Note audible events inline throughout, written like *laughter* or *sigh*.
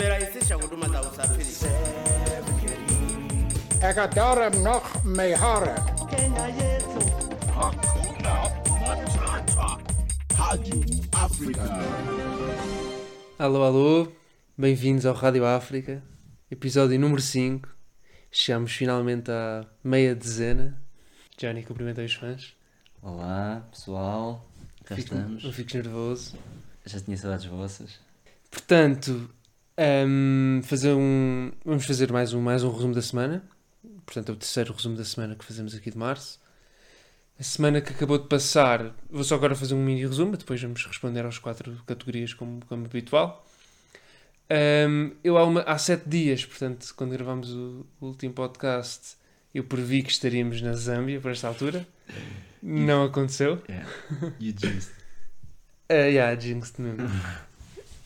tumerahisisha huduma za usafiri. Ekadara noch mehara. Kenya yetu Alô, alô, bem-vindos ao Rádio África, episódio número 5. Chegamos finalmente à meia dezena. Johnny, cumprimenta os fãs. Olá, pessoal. Cá Fico- estamos. Não fiques nervoso. Já tinha saudades vossas. Portanto, hum, fazer um, vamos fazer mais um, mais um resumo da semana. Portanto, é o terceiro resumo da semana que fazemos aqui de março. A semana que acabou de passar, vou só agora fazer um mini resumo, depois vamos responder às quatro categorias como, como habitual. Hum, eu há, uma- há sete dias, portanto, quando gravámos o, o último podcast, eu previ que estaríamos na Zâmbia por esta altura. Não aconteceu. É. You just. Uh, yeah, jinxed mesmo. *laughs*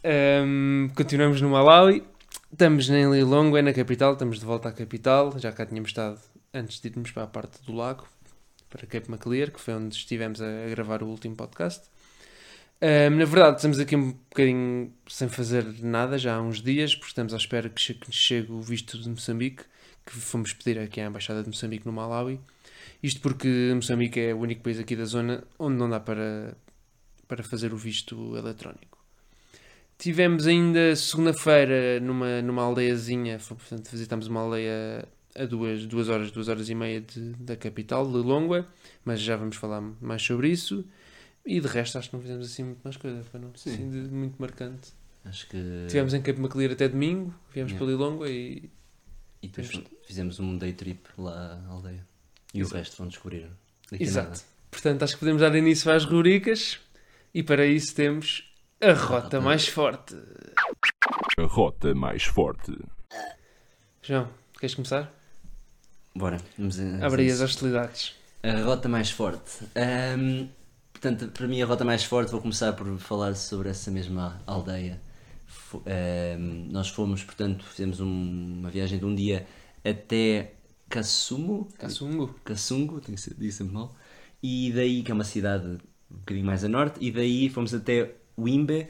Um, continuamos no Malawi. Estamos em Lilongwe, na capital. Estamos de volta à capital. Já cá tínhamos estado antes de irmos para a parte do lago, para Cape Maclear, que foi onde estivemos a, a gravar o último podcast. Um, na verdade, estamos aqui um bocadinho sem fazer nada já há uns dias, porque estamos à espera que que chegue o visto de Moçambique, que fomos pedir aqui à Embaixada de Moçambique no Malawi. Isto porque Moçambique é o único país aqui da zona onde não dá para, para fazer o visto eletrónico. Tivemos ainda segunda-feira numa, numa aldeiazinha, foi, portanto visitámos uma aldeia a duas, duas horas, duas horas e meia de- da capital, Lilongwe, mas já vamos falar mais sobre isso. E de resto acho que não fizemos assim muito mais coisa, foi não? Sim. Assim de muito marcante. Acho que. Estivemos em Cape Maclear até domingo, viemos Yeah. para Lilongwe e E depois Temos- fizemos um day trip lá à aldeia. E Exato. o resto vão descobrir. Daqui Exato. Portanto, acho que podemos dar início às rubricas e para isso temos a rota Rota. mais forte. A rota mais forte. João, queres começar? Bora. Vamos a as hostilidades. A rota mais forte. Ahm, portanto, para mim, a rota mais forte, vou começar por falar sobre essa mesma aldeia. Ahm, nós fomos, portanto, fizemos um- uma viagem de um dia até Kassumo. Kassungo. Kassungo, tenho que ser- sempre mal. E daí, que é uma cidade um bocadinho mais a norte, e daí fomos até Wimbe,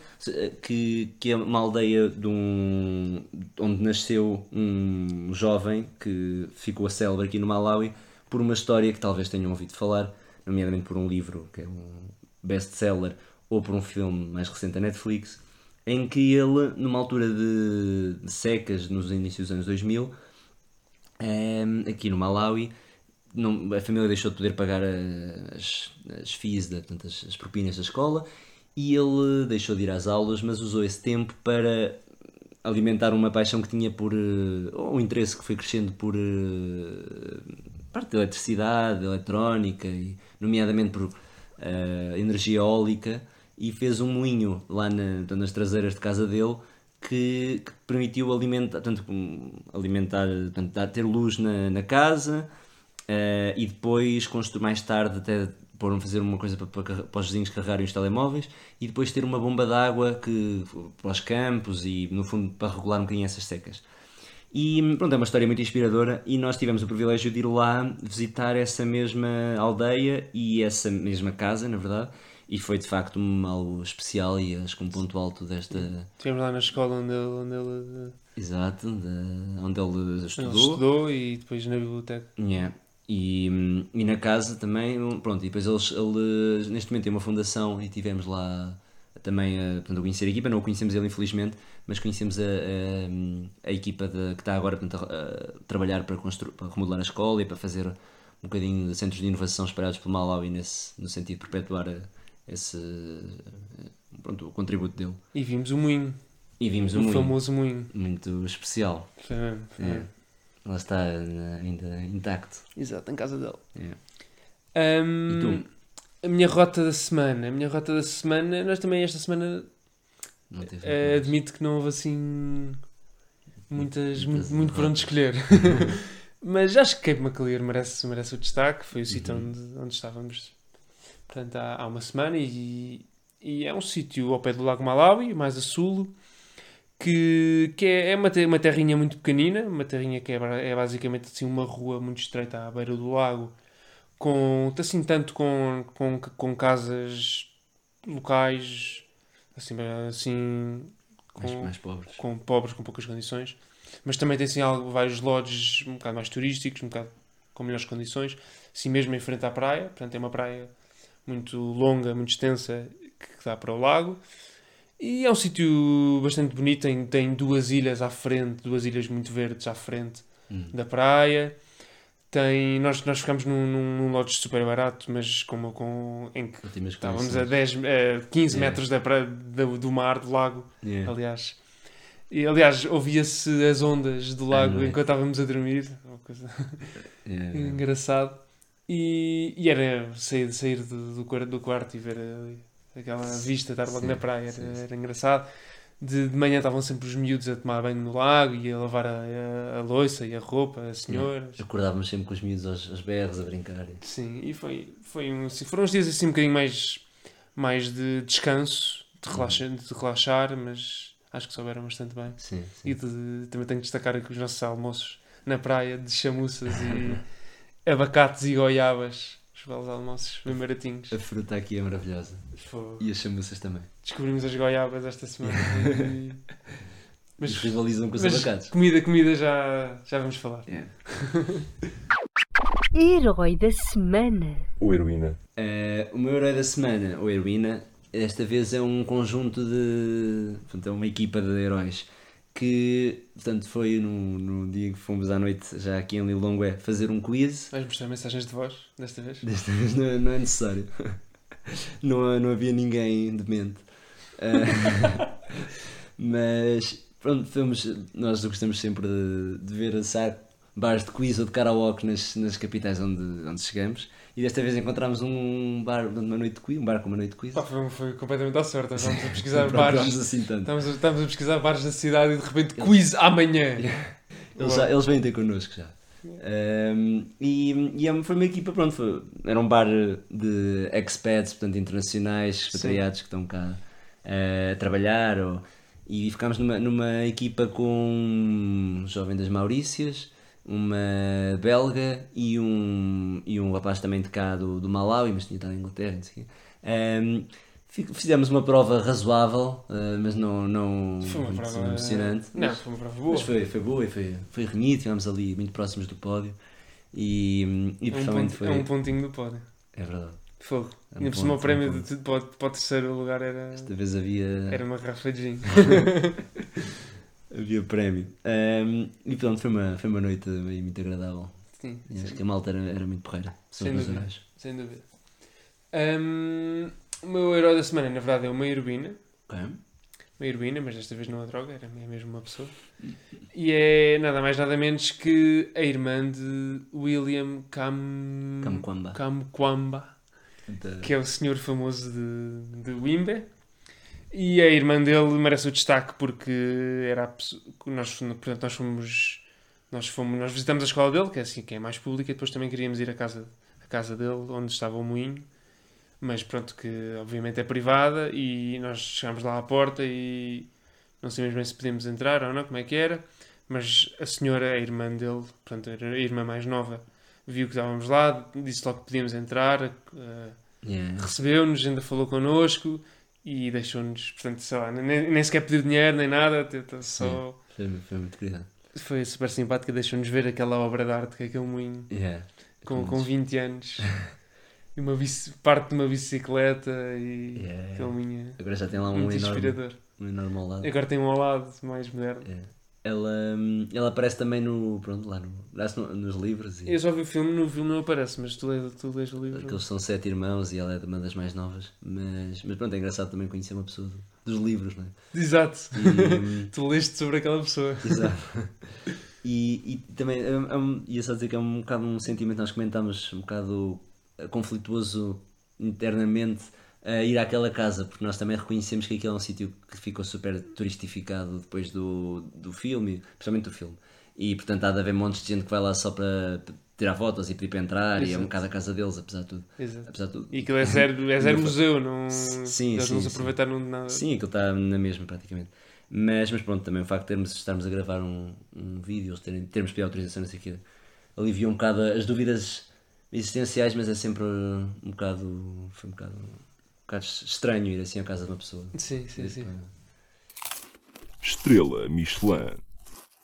que, que é uma aldeia de um, onde nasceu um jovem que ficou a célebre aqui no Malawi por uma história que talvez tenham ouvido falar, nomeadamente por um livro que é um best-seller ou por um filme mais recente da Netflix, em que ele, numa altura de, de secas, nos inícios dos anos 2000, Ehm, aqui no Malawi, não- a família deixou de poder pagar eh, as, as fees, da- portanto, as, as propinas da escola, e ele deixou de ir às aulas, mas usou esse tempo para alimentar uma paixão que tinha por. eh, ou um interesse que foi crescendo por. eh, parte da eletricidade, eletrónica, e, nomeadamente por eh, energia eólica, e fez um moinho lá na- nas traseiras de casa dele que, que permitiu alimentar, tanto alimentar, dar- ter luz na, na casa eh, e depois mais tarde até pôr fazer uma coisa para, para, para os vizinhos carregarem os telemóveis e depois ter uma bomba de água que, para os campos e no fundo para regular um bocadinho essas secas. E pronto, é uma história muito inspiradora e nós tivemos o privilégio de ir lá visitar essa mesma aldeia e essa mesma casa, na verdade, e foi de facto um, algo especial e acho que um ponto alto desta, Estivemos lá na escola onde ele, onde ele, Exato, de- onde ele ele estudou. estudou e depois na biblioteca. Yeah. E, hum, e na casa também, um, pronto, e depois eles, ele neste momento tem uma fundação e tivemos lá também a, portanto, a conhecer a equipa, não o conhecemos ele infelizmente, mas conhecemos a, a, a equipa de- que está agora portanto, a, a trabalhar para, constru, para remodelar a escola e para fazer um bocadinho de centros de inovação espalhados pelo Malawi nesse, no sentido de perpetuar esse, pronto, o contributo dele. E vimos o moinho, E vimos o um moinho famoso moinho. muito especial. Mesmo, foi É. Lá está ainda intacto. Exato, em casa dele. É. Hum, E tu? A minha rota da semana. A minha rota da semana, nós também esta semana muito admito que não houve assim muitas, Muitas muito, muito por onde escolher. *laughs* Mas acho que Cape Maclear merece, merece o destaque. Foi o sítio Uhum. onde, onde estávamos portanto, há, há uma semana e, e é um sítio ao pé do Lago Malawi, mais a sul, que, que é, é uma, te- uma terrinha muito pequenina, uma terrinha que é, é basicamente assim uma rua muito estreita à beira do lago, com assim tanto com, com, com casas locais, assim, assim Mais, com, mais pobres. com pobres, com poucas condições. Mas também tem assim algo, vários lodges um bocado mais turísticos, um bocado com melhores condições. Assim mesmo em frente à praia. Portanto, é uma praia muito longa, muito extensa, que dá para o lago. E é um sítio bastante bonito. Tem, tem duas ilhas à frente, duas ilhas muito verdes à frente Hum. da praia. Tem, nós, nós ficámos num, num, num lodge super barato, mas com, com, em que estávamos a condições. 10, eh, 15 Yeah. metros da praia, do, do mar, do lago Yeah. aliás. E, aliás, ouvia-se as ondas do lago é? enquanto estávamos a dormir. Coisa *laughs* Yeah. engraçado. E, e era sair, sair do, do, do quarto e ver ali aquela vista, estar logo Sim, na praia, sim, era, era engraçado. De, de manhã estavam sempre os miúdos a tomar banho no lago e a lavar a, a, a louça e a roupa, as senhoras. Acordávamos sempre com os miúdos aos, aos berros a brincar. Sim, e foi, foi um, assim, foram uns dias assim um bocadinho mais, mais de descanso, de, relaxa, de relaxar, mas acho que souberam bastante bem. Sim, sim. E de- também tenho que destacar aqui os nossos almoços na praia de chamuças e *laughs* abacates e goiabas. Os belos almoços, bem baratinhos. A fruta aqui é maravilhosa. Fogo. E as chamuças também. Descobrimos as goiabas esta semana. *laughs* e- Mas rivalizam com os mas abacates. comida, comida já, já vamos falar. Yeah. *laughs* Herói da semana. O heroína. Eh, o meu herói da semana, ou heroína, desta vez é um conjunto de. Portanto, é uma equipa de heróis que, portanto, foi no, no dia que fomos à noite, já aqui em Lilongwe, fazer um quiz. Vais mostrar mensagens de voz desta vez? Desta vez não, é- não é necessário. *laughs* Não, não havia ninguém demente. Ah, *laughs* mas pronto, fomos, nós gostamos sempre de, de ver assar bares de quiz ou de karaoke nas, nas capitais onde, onde chegamos. E desta vez encontramos um bar de uma noite de quiz, um bar com uma noite de quiz. Pá, foi, foi completamente à sorte. Estávamos a pesquisar bares. assim tanto. Estávamos a, estávamos a pesquisar bares da cidade e de repente quiz amanhã. *laughs* Eles, já, eles vêm ter connosco já. Um, e e é- foi uma equipa, pronto, foi- era um bar de expats, portanto internacionais, expatriados que estão cá eh, a trabalhar. Ou, e ficámos numa, numa equipa com um jovem das Maurícias, uma belga e um, e um rapaz também de cá do, do Malawi, mas tinha estado em Inglaterra. Não sei. Um, fi- Fizemos uma prova razoável, eh, mas não, não Foi uma prova. emocionante. Não, Mas- foi uma prova boa. mas foi, foi boa e foi, foi renhido, estivemos ali muito próximos do pódio e, e é, um ponto- foi. é um pontinho do pódio. É verdade. Fogo. É um Ainda por cima o prémio um de, para, para o terceiro lugar era, Desta vez havia, era uma garrafa de gin. *laughs* havia prémio. Ahm, e pronto, foi uma, foi uma noite muito agradável. Sim, E acho sim, que a malta era, era muito porreira. Sem dúvida. heróis. sem dúvida. Hum, o meu herói da semana, na verdade, é uma heroína. Ok. Uma heroína, mas desta vez não a droga, era é mesmo uma pessoa. E é nada mais nada menos que a irmã de William Cam... Kamkwamba. Kamkwamba. Da- que é o senhor famoso de, de Wimbe. E a irmã dele merece o destaque porque era a pessoa, nós, portanto, nós fomos, nós fomos, nós visitamos a escola dele, que é assim, que é mais pública, e depois também queríamos ir à casa, à casa dele, onde estava o moinho, mas pronto, que obviamente é privada, e nós chegámos lá à porta e não sabíamos bem se podíamos entrar ou não, como é que era, mas a senhora, a irmã dele, portanto, a irmã mais nova, viu que estávamos lá, disse logo que podíamos entrar, eh, Yeah. recebeu-nos, ainda falou connosco e deixou-nos, portanto, sei lá, nem, nem sequer pediu dinheiro nem nada, só Foi, foi muito querida. foi super simpática, deixou-nos ver aquela obra de arte que é aquele moinho Yeah. com, com 20 anos *laughs* e uma bici- parte de uma bicicleta e Yeah. aquele moinho Agora já tem lá um enorme, inspirador. um enorme ao lado. Agora tem um ao lado mais moderno. Yeah. Ela, hum, ela aparece também no. Pronto, lá no, no- nos livros. E... Eu só vi o filme, no filme não aparece, mas tu lês, tu lês o livro. Aqueles são sete irmãos e ela é uma das mais novas. Mas, mas pronto, é engraçado também conhecer uma pessoa do- dos livros, não é? Exato. E, *laughs* hum, Tu leste sobre aquela pessoa. exato. E, e também é, é um, ia só dizer que é um bocado um sentimento, nós comentámos um bocado eh, conflituoso internamente a ir àquela casa, porque nós também reconhecemos que aquele é um sítio que ficou super turistificado depois do, do filme, principalmente do filme. E portanto há de haver montes de gente que vai lá só para tirar fotos e pedir para entrar, e é um Exato. bocado a casa deles, apesar de tudo. Exato. Apesar de tudo. E aquilo é zero, é zero *laughs* Não museu, não, Sim, eles não sim, se sim. aproveitaram de nada. Sim, aquilo está na mesma praticamente. Mas, mas pronto, também o facto de termos, estarmos a gravar um, um vídeo, eles terem, termos pedido autorização, não sei o quê, aliviou um bocado as dúvidas existenciais, mas é sempre um bocado. Foi um bocado, bocado estranho ir assim à casa de uma pessoa. Sim, sim, sim. Estrela Michelin.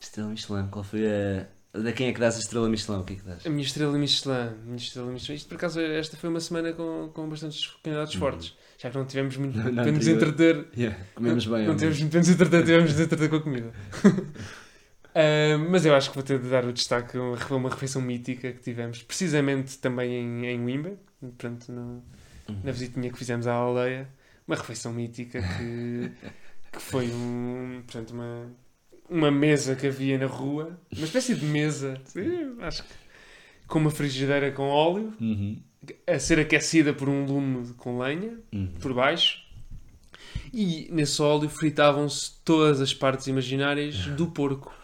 Estrela Michelin, qual foi a. Da quem é que dás a estrela Michelin? O que é que dás? A minha estrela Michelin. Minha estrela Michelin. Isto por acaso, esta foi uma semana com, com bastantes candidatos fortes. Já que não tivemos muito na para nos entreter. Yeah, comemos bem. Não ao tivemos muito para nos entreter, tivemos de entreter com a comida. *laughs* Ah, mas eu acho que vou ter de dar o destaque a uma, uma refeição mítica que tivemos, precisamente também em, em Wimba, portanto, no- na visitinha que fizemos à aldeia. Uma refeição mítica que, *laughs* que foi um, portanto, uma, uma mesa que havia na rua, uma espécie de mesa, sim, acho que com uma frigideira com óleo, Uhum. a ser aquecida por um lume com lenha Uhum. por baixo e nesse óleo fritavam-se todas as partes imaginárias do porco.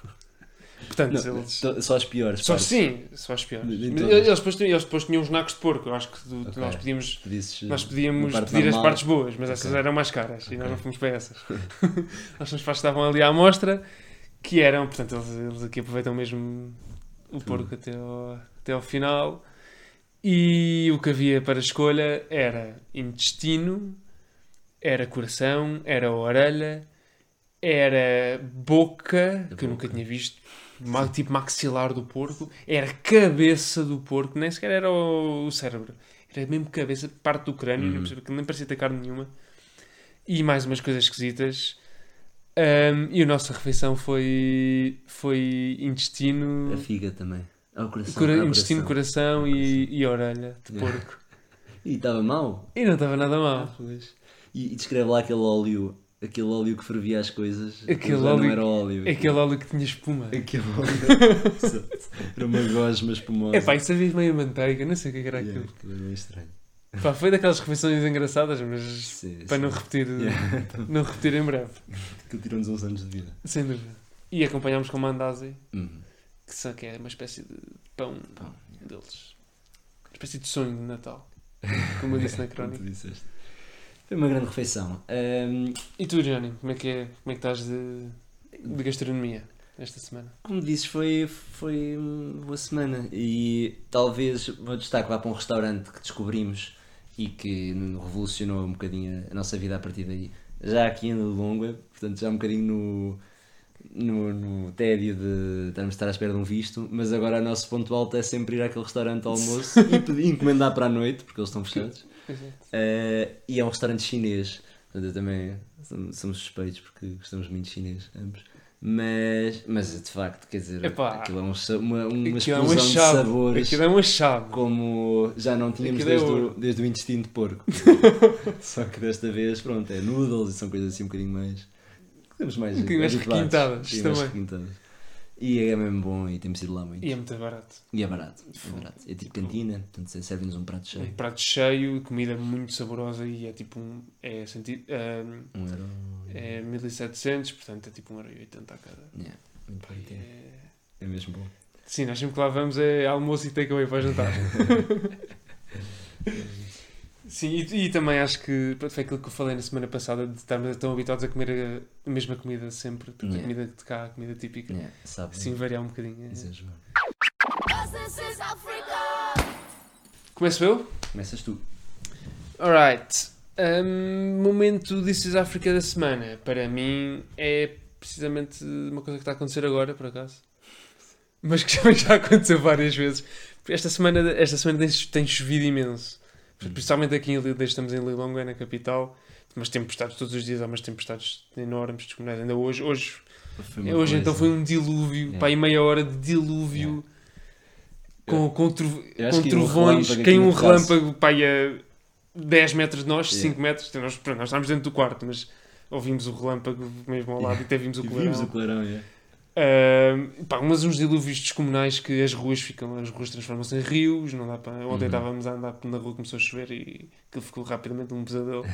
Portanto, Não, eles. to- só as piores. Só partes. sim, só as piores. Todas. Eles depois, tinham- eles depois tinham os nacos de porco. Eu acho que do- Ok. nós podíamos, Pedisses, nós uh, podíamos pedir as partes boas, mas essas Ok. eram mais caras e nós não fomos para essas. nós fomos para as que estavam ali à amostra, que eram, portanto, eles, eles aqui aproveitam mesmo o porco até ao, até ao final. E o que havia para escolha era intestino, era coração, era orelha, era boca, que eu nunca tinha visto, tipo maxilar do porco, era cabeça do porco, nem sequer era o, cérebro, era mesmo cabeça, parte do crânio, percebo, que nem parecia ter carne nenhuma, e mais umas coisas esquisitas. Ahm, e a nossa refeição foi, foi intestino, A figa também. Ah, o coração. cora- ah, intestino, coração. coração e, e orelha de porco. *laughs* E estava mau. E não estava nada mal. E, e descreve lá aquele óleo, aquele óleo que fervia as coisas. Aquele óleo- não era óleo. Aquele óleo que tinha espuma. Aquele óleo. *laughs* Era uma gosma espumosa. É pá, isso havia meio manteiga, não sei o que era Yeah, aquilo. aquilo meio estranho. Pá, foi daquelas refeições engraçadas, mas Sim, para sim. não repetir, Yeah. não repetir em breve, Aquilo tirou-nos uns anos de vida. sem dúvida. E acompanhámos com mandazi, Uhum. que, são, que é uma espécie de pão Pão. deles. Uma espécie de sonho de Natal, como eu disse na *laughs* crónica. Foi uma grande refeição. Ahm, E tu, Johnny, como é que, é, como é que estás de, de gastronomia esta semana? como dizes, foi, foi uma boa semana. E talvez vou destaque lá para um restaurante que descobrimos e que revolucionou um bocadinho a nossa vida a partir daí. Já aqui em Longa, portanto, já um bocadinho no, no, no tédio de estarmos a estar à espera de um visto, mas agora o nosso ponto alto é sempre ir àquele restaurante ao almoço e pedir- encomendar para a noite, porque eles estão fechados. Eh, e é um restaurante chinês. Portanto, eu também somos, suspeitos porque gostamos muito de chinês, ambos. Mas, mas de facto, quer dizer, Epá, aquilo é um uma, uma Aquilo é um explosão de sabores Aquilo é um achado. como já não tínhamos Aquilo é desde, o, ouro. desde o intestino de porco. *laughs* Só que desta vez, pronto, é noodles e são coisas assim um bocadinho mais. Temos mais Um bocadinho mais requintadas, bocadinho mais também. requintadas. E é mesmo bom e temos ido lá muito. E é muito barato. E é barato. É barato. É tipo cantina, portanto servem-nos um prato cheio. Um prato cheio, comida muito saborosa e é tipo um. É, senti, um, Um euro. é 1700, portanto é tipo 1,80€ a cada. Yeah, muito tem. É... É mesmo bom. Sim, nós sempre que lá vamos é almoço e takeaway para jantar. *laughs* Sim, e, e também acho que foi aquilo que eu falei na semana passada de estarmos tão habituados a comer a, a mesma comida sempre, porque a Yeah. comida de cá, a comida típica, Yeah, sabe? assim variar um bocadinho. é. Exagero. Começo eu? Começas tu. Alright. Um, momento This is Africa da semana. Para mim é precisamente uma coisa que está a acontecer agora, por acaso. Mas que *laughs* já, aconteceu várias vezes. Esta semana, esta semana tem, tem chovido imenso. Principalmente aqui em Lille, estamos em Lilongwe, na capital. Mas tempestades todos os dias, há umas tempestades enormes, descomunais. Ainda hoje, hoje, hoje coisa- então foi um dilúvio, Yeah. pá, aí meia hora de dilúvio. Com, com, tru- com um trovões, relâmpago caiu um relâmpago pá, a 10 metros de nós, Yeah. 5 metros. Nós, nós estávamos dentro do quarto, mas ouvimos o relâmpago mesmo ao lado e até vimos o E Ahm, pá, mas uns dilúvios descomunais que as ruas ficam, as ruas transformam-se em rios, não dá para. Ontem Uhum. estávamos a andar na rua, começou a chover e aquilo ficou rapidamente um pesadelo.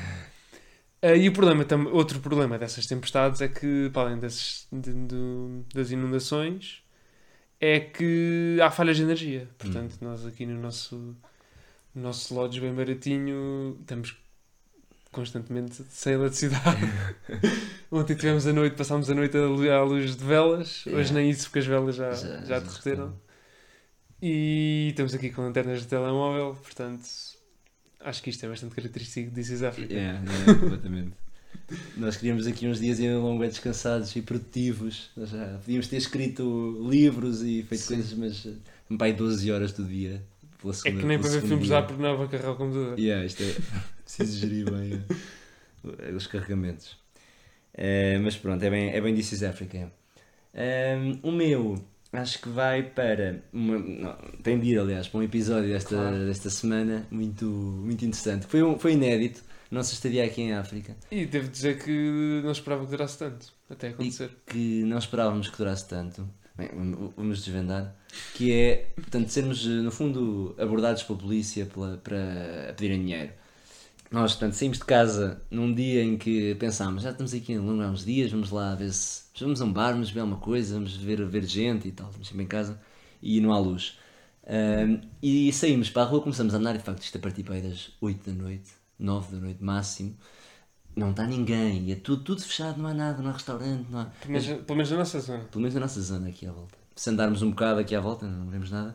Ah, e o problema, tam- outro problema dessas tempestades é que, para além desses, de- do- das inundações, é que há falhas de energia. Portanto, nós aqui no nosso, no nosso lodge bem baratinho estamos constantemente sem eletricidade. *laughs* Ontem tivemos a noite, passámos a noite à luz de velas. Hoje Yeah. nem isso porque as velas já, Já- já, derreteram. E estamos aqui com lanternas de telemóvel, portanto acho que isto é bastante característico de This is Africa. É, é, completamente. Nós queríamos aqui uns dias em longo descansados e produtivos. Nós já podíamos ter escrito livros e feito coisas, mas uh, pai 12 horas do dia. Pela É segunda, que nem para ver filmes dá porque não vai carregar o computador. Yeah, isto é *laughs* preciso gerir bem uh, os carregamentos. Eh, mas pronto, é bem, é bem This is Africa. Um, o meu, acho que vai para. Uma, não, tem de ir, aliás, para um episódio desta, Claro. desta semana muito, muito interessante. Foi, um, foi inédito, nossa estadia aqui em África, E devo dizer que não esperava que durasse tanto. Até acontecer. que não esperávamos que durasse tanto. Bem, vamos- desvendar. Que é, portanto, sermos, eh, no fundo, abordados pela polícia pela- para pedirem dinheiro. Nós, portanto, saímos de casa num dia em que pensámos, já estamos aqui em Londres há uns dias, vamos lá ver se. Vamos a um bar, vamos ver alguma coisa, vamos ver, ver gente e tal, estamos sempre em casa e não há luz. Ahm, e saímos para a rua, começamos a andar e de facto isto a partir para aí das 8 da noite, 9 da noite máximo. Não está ninguém, e é tudo, tudo fechado, não há nada, não há restaurante, não há. Pelo menos, pelo menos na nossa zona. Pelo menos na nossa zona aqui à volta. Se andarmos um bocado aqui à volta, não vemos nada.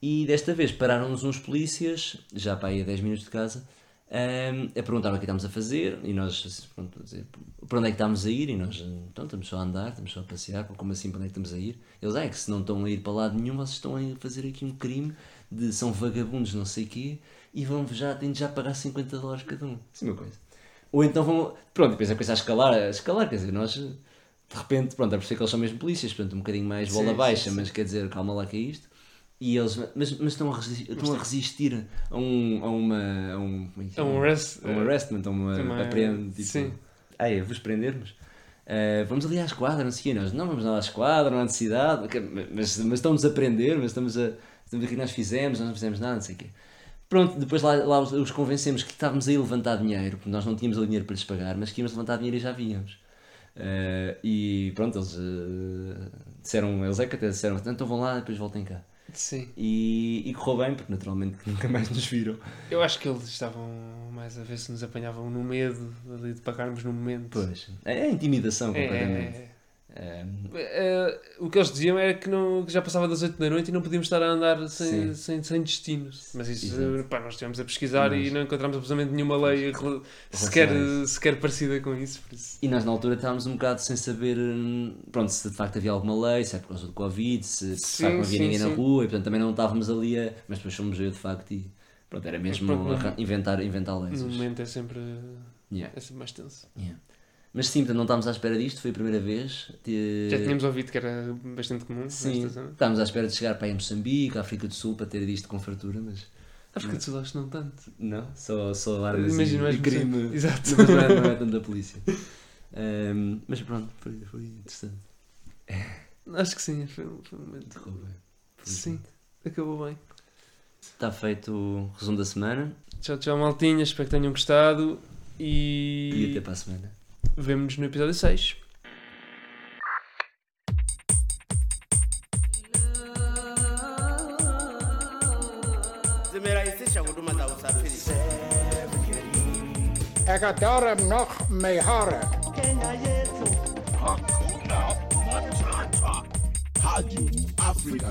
E desta vez pararam-nos uns polícias, já para aí a 10 minutos de casa, ahm, a perguntar o que estávamos a fazer e nós, pronto, dizer, para onde é que estamos a ir? E nós, então, estamos só a andar, estamos só a passear, como assim, para onde é que estamos a ir? Eles, ah, é que se não estão a ir para lado nenhum, vocês estão a fazer aqui um crime de são vagabundos, não sei o quê, e vão já, têm de já pagar 50 dólares cada um. Isso é uma coisa. Ou então vão, pronto, depois a coisa a escalar, a escalar, quer dizer, nós de repente, pronto, é perceber que eles são mesmo polícias, portanto um bocadinho mais bola Sim, baixa, sim, sim. mas quer dizer, calma lá que é isto. E eles, mas, mas estão, a resistir, estão a resistir a, um, a uma. A um, é É um chama? arrest. A um arrestment, a uma apreende, tipo, sim. Ah, é, vos prendermos? Ah, vamos ali à esquadra, não sei o quê. Nós, não, vamos lá à esquadra, não há necessidade, mas, mas estamos a prender, mas estamos a. Estamos a que nós fizemos, nós não fizemos nada, não sei o quê. Pronto, depois lá, lá os, os convencemos que estávamos a ir levantar dinheiro, porque nós não tínhamos o dinheiro para lhes pagar, mas que íamos levantar dinheiro e já víamos. Ah, e pronto, eles ah, disseram, eles é que até disseram, então vão lá e depois voltem cá. Sim. E, e correu bem, porque naturalmente *laughs* nunca mais nos viram. Eu acho que eles estavam mais a ver se nos apanhavam no medo de pagarmos no momento. Pois, é, é intimidação É, completamente. é, É, é, o que eles diziam era que, não, que já passava das 8 da noite e não podíamos estar a andar sem, sem, sem destinos. Mas isso, pá, nós estivemos a pesquisar e não encontramos absolutamente nenhuma lei sequer, isso. sequer parecida com isso. Isso. E nós na altura estávamos um bocado sem saber hum, pronto, se de facto havia alguma lei, se é por causa do Covid, se de Sim, facto não havia sim, ninguém na sim. rua e portanto também não estávamos ali a. Mas depois fomos eu de facto e pronto, era mesmo pronto, inventar, inventar leis. No momento é sempre, Yeah, é sempre mais tenso. yeah. Mas sim, portanto não estávamos à espera disto, foi a primeira vez. De- Já tínhamos ouvido que era bastante comum Sim, estávamos à espera de chegar para aí a Moçambique, África do Sul, para ter disto com fartura, mas África do Sul acho que não tanto. não, só, só armas Imagino e, e crime. Exato. Mas não é, não é tanto da polícia. Hum, mas pronto, foi, foi interessante. Acho que sim, foi, um- foi um momento. Correu bem. Sim, acabou bem. Está feito o resumo da semana Tchau, tchau, maltinha. Espero que tenham gostado. e E, até para a semana. Vemo-nos no episódio 6. zimerahisisha huduma za usafiri. Ekadara noch mehara. Hakuna Matata. Rádio África.